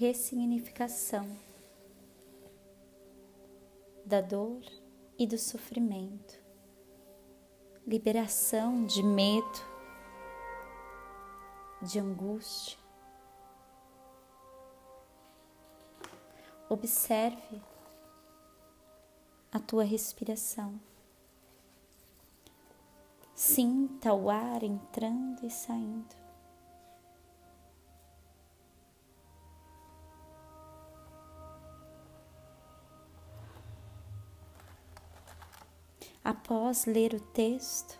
ressignificação da dor e do sofrimento, liberação de medo, de angústia. Observe a tua respiração. Sinta o ar entrando e saindo. Após ler o texto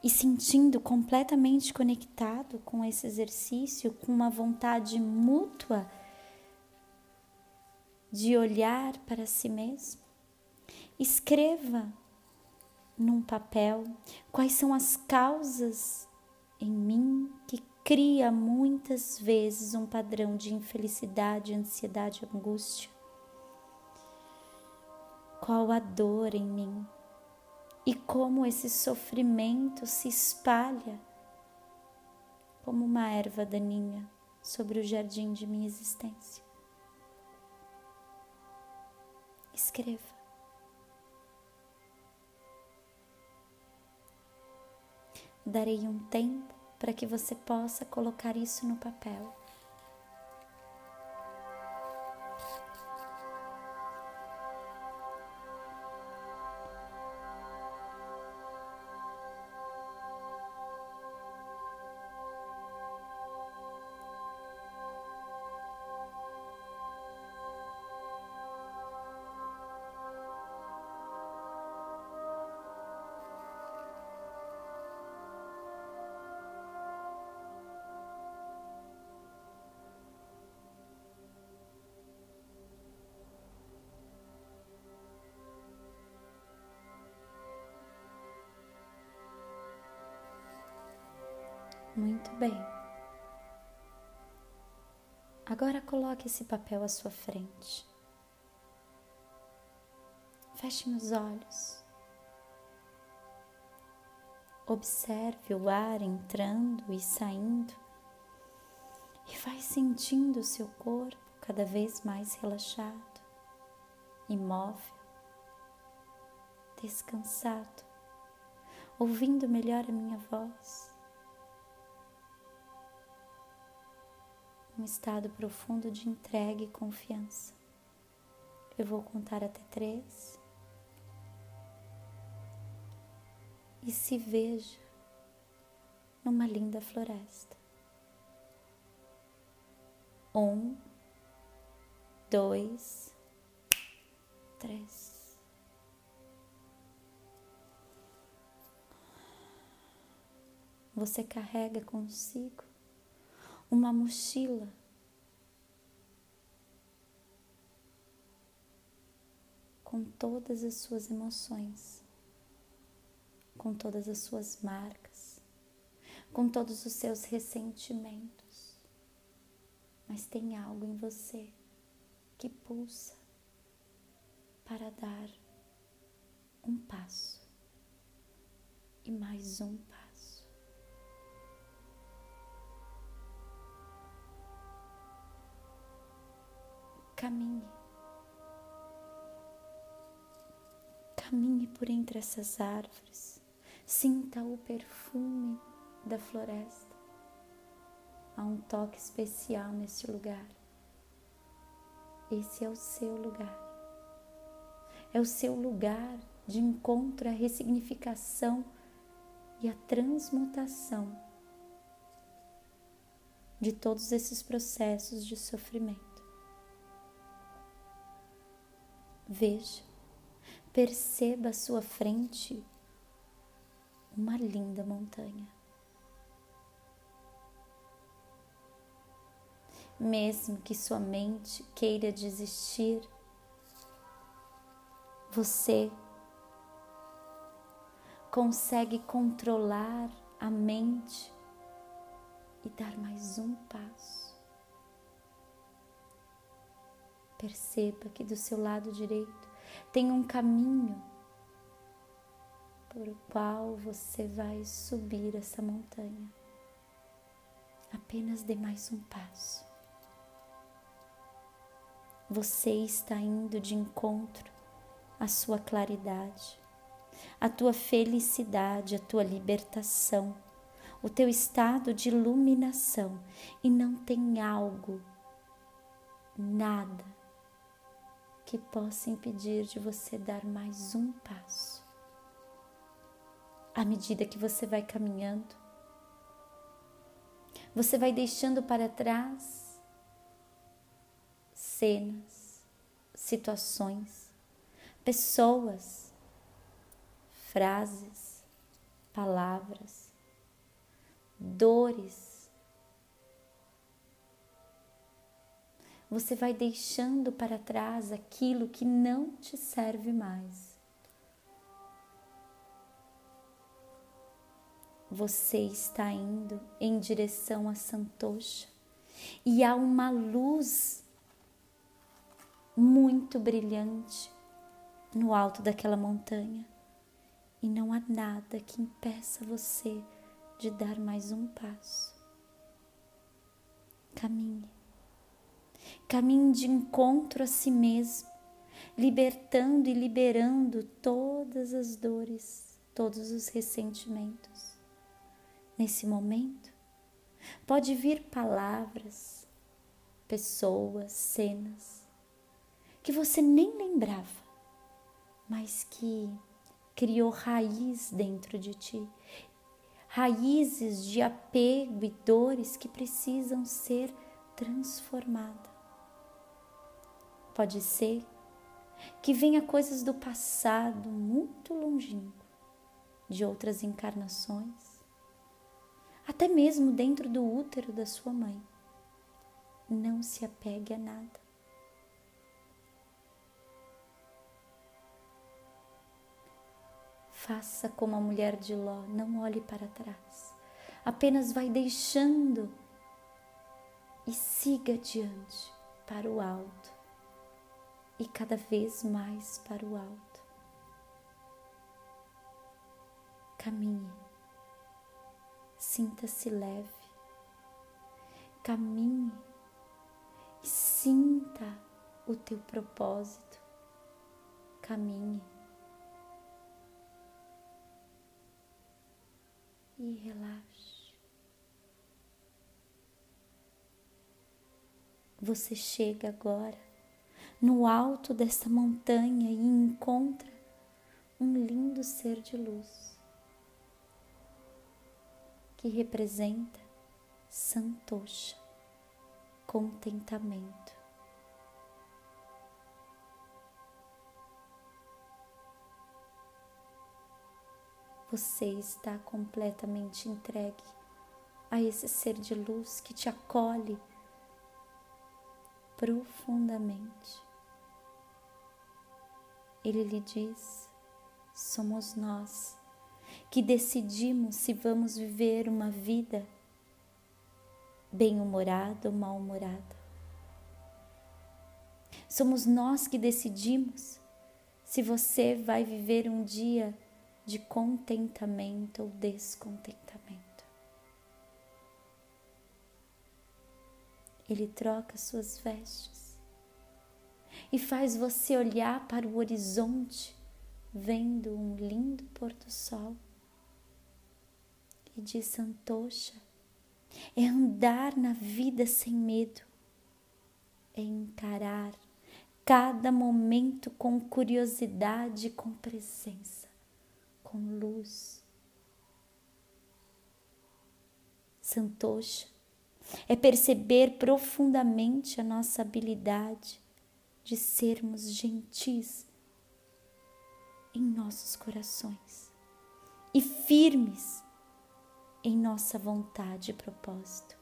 e sentindo completamente conectado com esse exercício, com uma vontade mútua de olhar para si mesmo, escreva num papel quais são as causas em mim que cria muitas vezes um padrão de infelicidade, ansiedade, angústia. Qual a dor em mim e como esse sofrimento se espalha como uma erva daninha sobre o jardim de minha existência. Escreva. Darei um tempo para que você possa colocar isso no papel. Muito bem. Agora coloque esse papel à sua frente. Feche os olhos. Observe o ar entrando e saindo e vai sentindo o seu corpo cada vez mais relaxado, imóvel, descansado, ouvindo melhor a minha voz. Um estado profundo de entrega e confiança. Eu vou contar até três. E se veja numa linda floresta. Um, dois, três. Você carrega consigo uma mochila. Com todas as suas emoções, com todas as suas marcas, com todos os seus ressentimentos. Mas tem algo em você que pulsa para dar um passo e mais um passo Caminhe. Caminhe por entre essas árvores. Sinta o perfume da floresta. Há um toque especial nesse lugar. Esse é o seu lugar. É o seu lugar de encontro à ressignificação e à transmutação de todos esses processos de sofrimento. Veja, perceba à sua frente uma linda montanha. Mesmo que sua mente queira desistir, você consegue controlar a mente e dar mais um passo. Perceba que do seu lado direito tem um caminho por qual você vai subir essa montanha. Apenas dê mais um passo. você está indo de encontro à sua claridade, à tua felicidade, à tua libertação, o teu estado de iluminação e não tem algo, nada que possa impedir de você dar mais um passo. À medida que você vai caminhando, você vai deixando para trás cenas, situações, pessoas, frases, palavras, dores você vai deixando para trás aquilo que não te serve mais. Você está indo em direção a Santosha e há uma luz muito brilhante no alto daquela montanha e não há nada que impeça você de dar mais um passo. Caminhe. Caminhe de encontro a si mesmo, libertando e liberando todas as dores, todos os ressentimentos. Nesse momento, pode vir palavras, pessoas, cenas que você nem lembrava, mas que criou raiz dentro de ti, raízes de apego e dores que precisam ser transformadas. Pode ser que venha coisas do passado muito longínquo, de outras encarnações, até mesmo dentro do útero da sua mãe. Não se apegue a nada. Faça como a mulher de Ló, não olhe para trás. Apenas vai deixando e siga adiante para o alto e cada vez mais para o alto. Caminhe, sinta-se leve, caminhe e sinta o teu propósito. Caminhe e relaxe. Você chega agora no alto desta montanha e encontra um lindo ser de luz que representa Santosha, contentamento. Você está completamente entregue a esse ser de luz que te acolhe profundamente ele lhe diz: somos nós que decidimos se vamos viver uma vida bem-humorada ou mal-humorada. Somos nós que decidimos se você vai viver um dia de contentamento ou descontentamento. Ele troca suas vestes e faz você olhar para o horizonte, vendo um lindo pôr do sol. E diz Santosha, é andar na vida sem medo, é encarar cada momento com curiosidade, com presença, com luz. Santosha é perceber profundamente a nossa habilidade de sermos gentis em nossos corações e firmes em nossa vontade e propósito.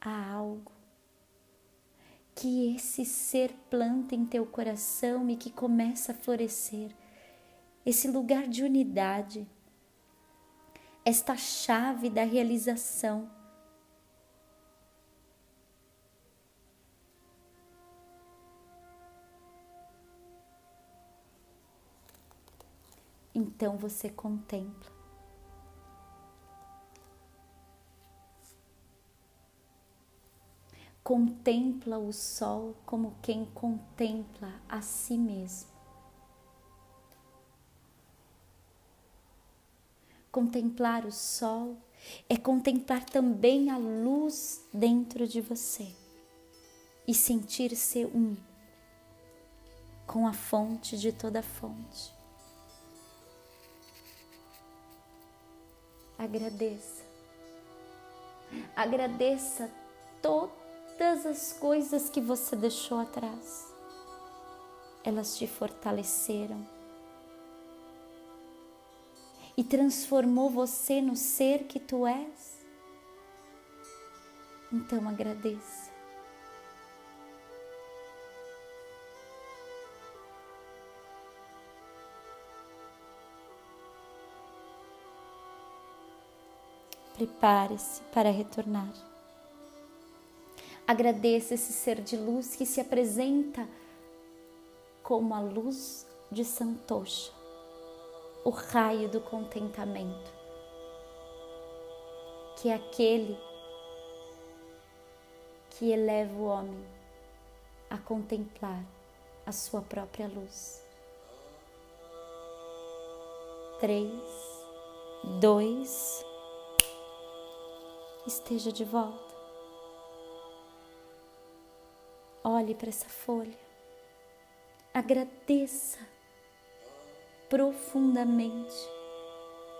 Há algo que esse ser planta em teu coração e que começa a florescer, esse lugar de unidade, esta chave da realização então você contempla. contempla o sol como quem contempla a si mesmo. Contemplar o sol é contemplar também a luz dentro de você e sentir-se um com a fonte de toda fonte. Agradeça. Agradeça todas as coisas que você deixou atrás. Elas te fortaleceram e transformou você no ser que tu és. Então agradeça. Prepare-se para retornar. Agradeça esse ser de luz que se apresenta como a luz de Santosha o raio do contentamento, que é aquele que eleva o homem a contemplar a sua própria luz. Três, dois, esteja de volta. Olhe para essa folha, agradeça profundamente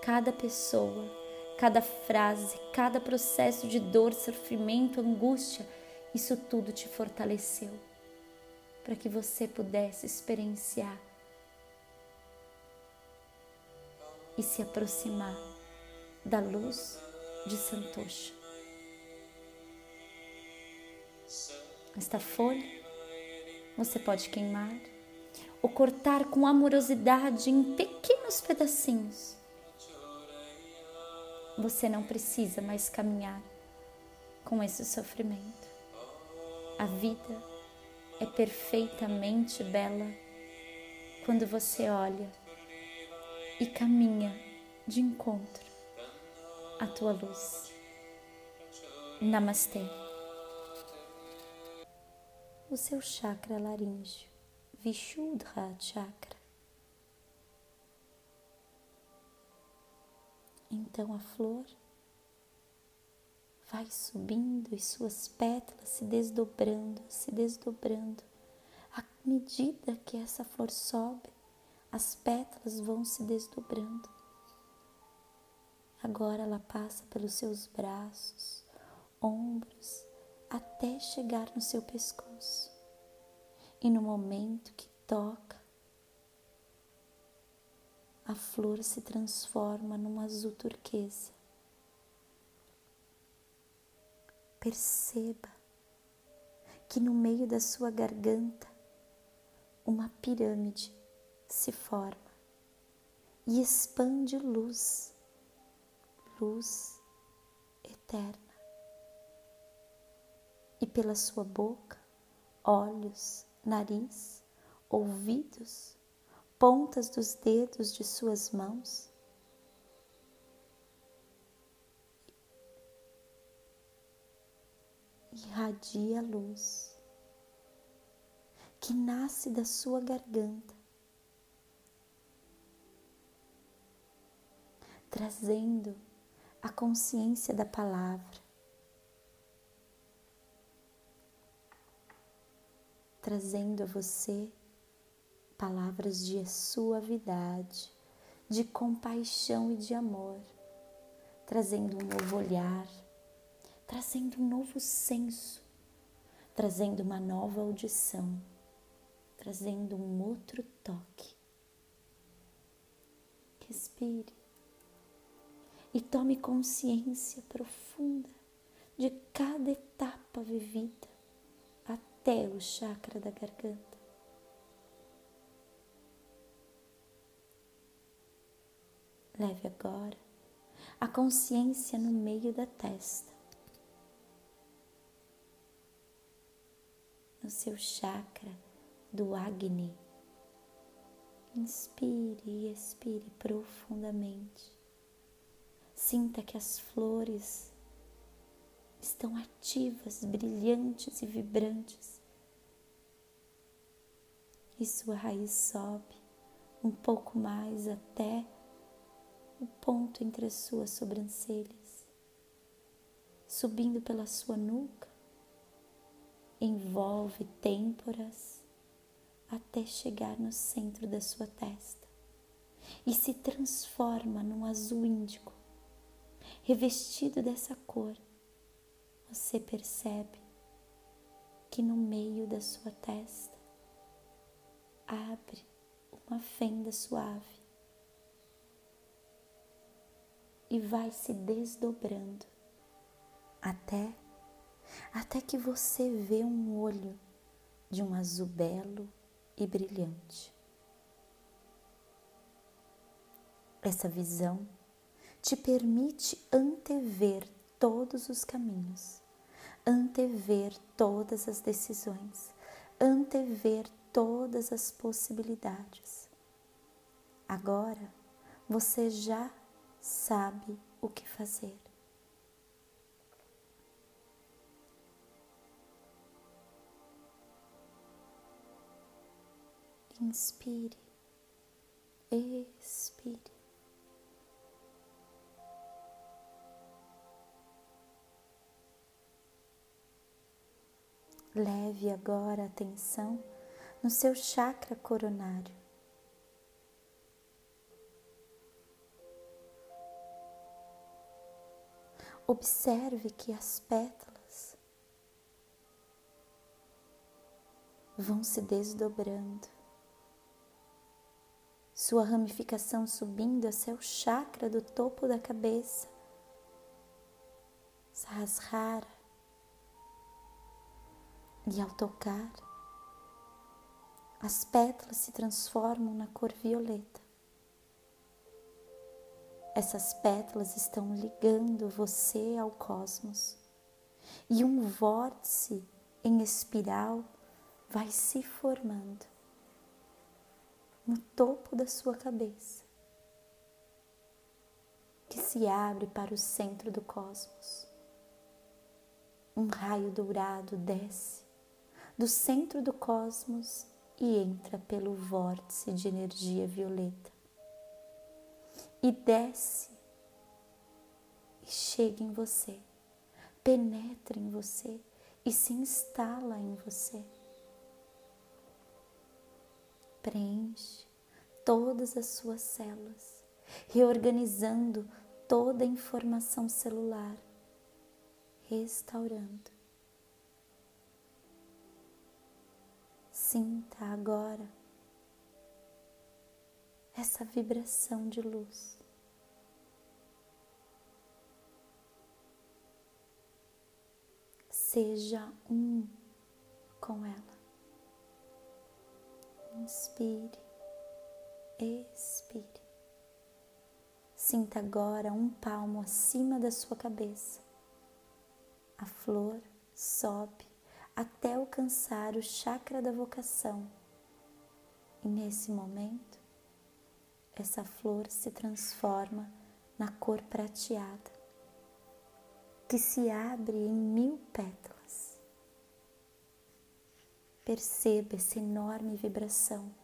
cada pessoa, cada frase, cada processo de dor, sofrimento, angústia, isso tudo te fortaleceu para que você pudesse experienciar e se aproximar da luz de Santosha. Esta folha você pode queimar ou cortar com amorosidade em pequenos pedacinhos. Você não precisa mais caminhar com esse sofrimento. A vida é perfeitamente bela quando você olha e caminha de encontro à tua luz. Namastê. O seu chakra laríngeo Vishuddha Chakra. Então a flor vai subindo e suas pétalas se desdobrando, se desdobrando. À medida que essa flor sobe, as pétalas vão se desdobrando. Agora ela passa pelos seus braços, ombros, até chegar no seu pescoço e no momento que toca, a flor se transforma num azul turquesa. Perceba que no meio da sua garganta uma pirâmide se forma e expande luz, luz eterna. E pela sua boca, olhos, nariz, ouvidos, pontas dos dedos de suas mãos. Irradia a luz que nasce da sua garganta, trazendo a consciência da palavra trazendo a você palavras de suavidade, de compaixão e de amor, trazendo um novo olhar, trazendo um novo senso, trazendo uma nova audição, trazendo um outro toque. Respire e tome consciência profunda de cada etapa vivida até o chakra da garganta. Leve agora a consciência no meio da testa, no seu chakra do Agni. Inspire e expire profundamente. Sinta que as flores estão ativas, brilhantes e vibrantes. E sua raiz sobe um pouco mais até o ponto entre as suas sobrancelhas, subindo pela sua nuca, envolve têmporas até chegar no centro da sua testa e se transforma num azul índico. Revestido dessa cor, você percebe que no meio da sua testa abre uma fenda suave e vai se desdobrando até até que você vê um olho de um azul belo e brilhante. Essa visão te permite antever todos os caminhos, antever todas as decisões, antever todas as possibilidades. Agora você já sabe o que fazer. Inspire, expire. Leve agora a atenção no seu chakra coronário. Observe que as pétalas vão se desdobrando sua ramificação subindo até o chakra do topo da cabeça, Sahasrara. E ao tocar, as pétalas se transformam na cor violeta. Essas pétalas estão ligando você ao cosmos e um vórtice em espiral vai se formando no topo da sua cabeça, que se abre para o centro do cosmos. Um raio dourado desce do centro do cosmos e entra pelo vórtice de energia violeta. E desce e chega em você, penetra em você e se instala em você preenche todas as suas células, reorganizando toda a informação celular, restaurando. Sinta agora essa vibração de luz. Seja um com ela. Inspire, expire. Sinta agora um palmo acima da sua cabeça. A flor sobe até alcançar o chakra da vocação. E nesse momento, essa flor se transforma na cor prateada, que se abre em mil pétalas. Perceba essa enorme vibração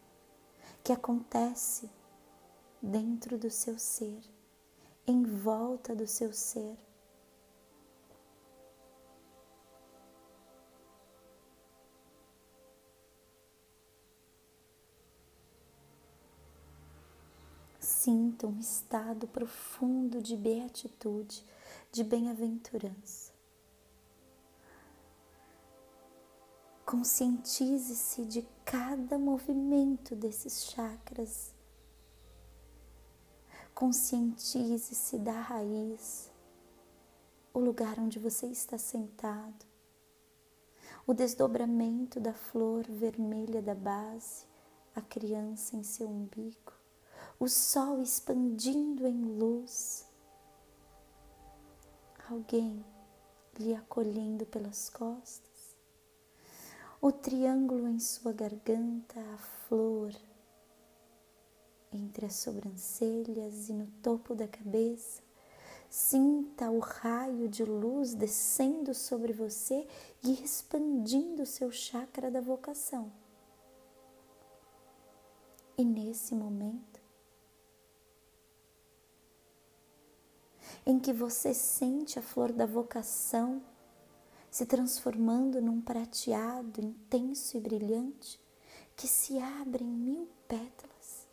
que acontece dentro do seu ser, em volta do seu ser. Sinta um estado profundo de beatitude, de bem-aventurança. Conscientize-se de cada movimento desses chakras. Conscientize-se da raiz, o lugar onde você está sentado, o desdobramento da flor vermelha da base, a criança em seu umbigo, o sol expandindo em luz, alguém lhe acolhendo pelas costas. O triângulo em sua garganta, a flor entre as sobrancelhas e no topo da cabeça, Sinta o raio de luz descendo sobre você e expandindo seu chakra da vocação. E nesse momento, em que você sente a flor da vocação se transformando num prateado intenso e brilhante que se abre em mil pétalas.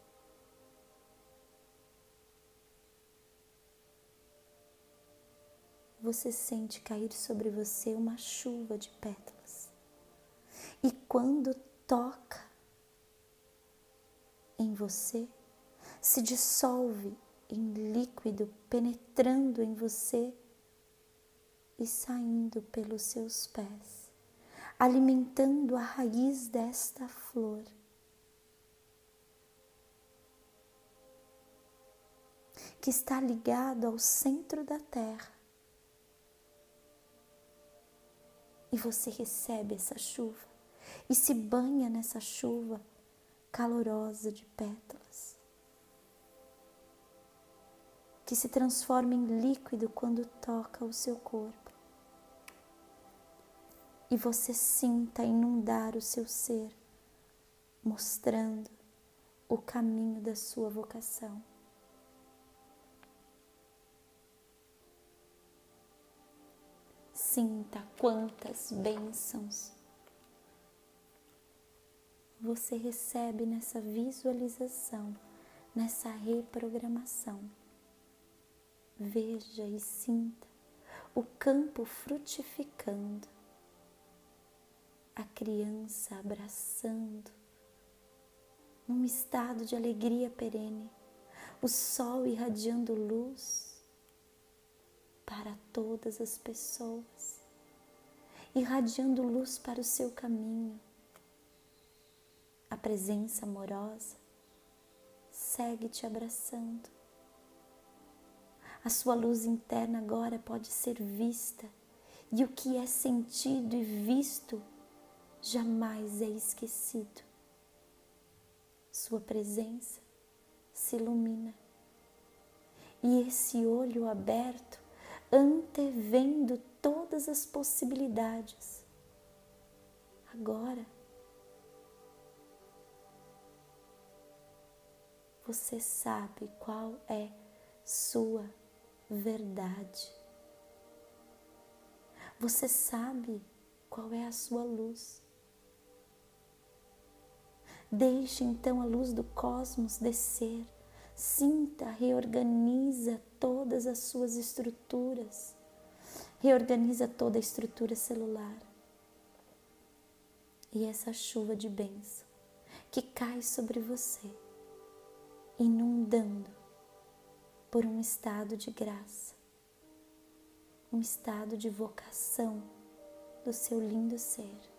Você sente cair sobre você uma chuva de pétalas. E quando toca em você, se dissolve em líquido, penetrando em você e saindo pelos seus pés, alimentando a raiz desta flor. Que está ligado ao centro da terra. E você recebe essa chuva e se banha nessa chuva calorosa de pétalas, que se transforma em líquido quando toca o seu corpo e você sinta inundar o seu ser, mostrando o caminho da sua vocação. Sinta quantas bênçãos você recebe nessa visualização, nessa reprogramação. Veja e sinta o campo frutificando a criança abraçando, num estado de alegria perene, o sol irradiando luz para todas as pessoas, irradiando luz para o seu caminho. A presença amorosa segue te abraçando. A sua luz interna agora pode ser vista, e o que é sentido e visto jamais é esquecido. Sua presença se ilumina. E esse olho aberto, antevendo todas as possibilidades, agora você sabe qual é sua verdade. Você sabe qual é a sua luz. Deixe então a luz do cosmos descer. Sinta, reorganiza todas as suas estruturas. Reorganiza toda a estrutura celular. E essa chuva de bênção que cai sobre você, inundando por um estado de graça, um estado de vocação do seu lindo ser.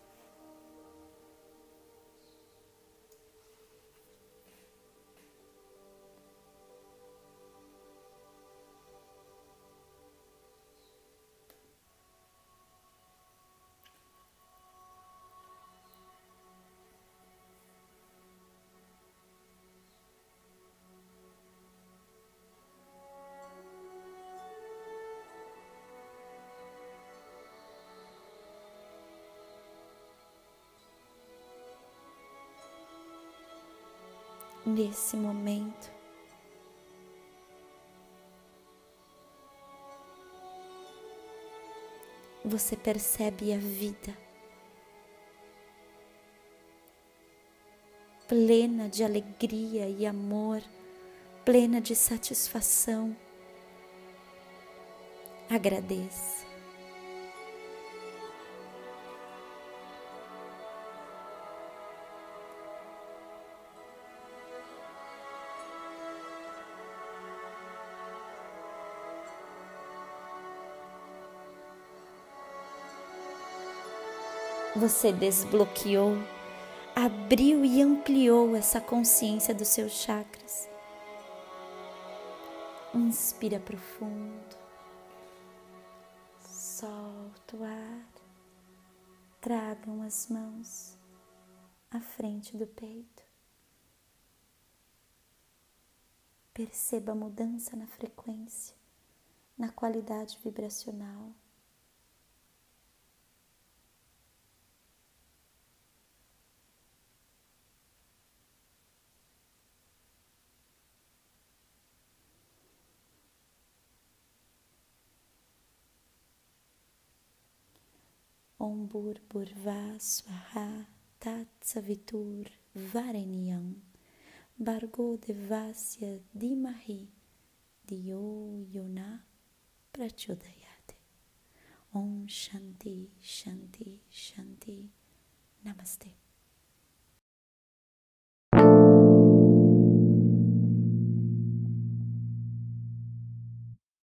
Nesse momento. Você percebe a vida plena de alegria e amor, plena de satisfação. Agradeça. Você desbloqueou, abriu e ampliou essa consciência dos seus chakras. Inspira profundo, solta o ar, tragam as mãos à frente do peito. Perceba a mudança na frequência na qualidade vibracional. Om Bur Burva Swaha Tat Savitur Varenyam Bargo Devasya Dimahi Diyo Yona Prachodayate Om Shanti Shanti Shanti. Namaste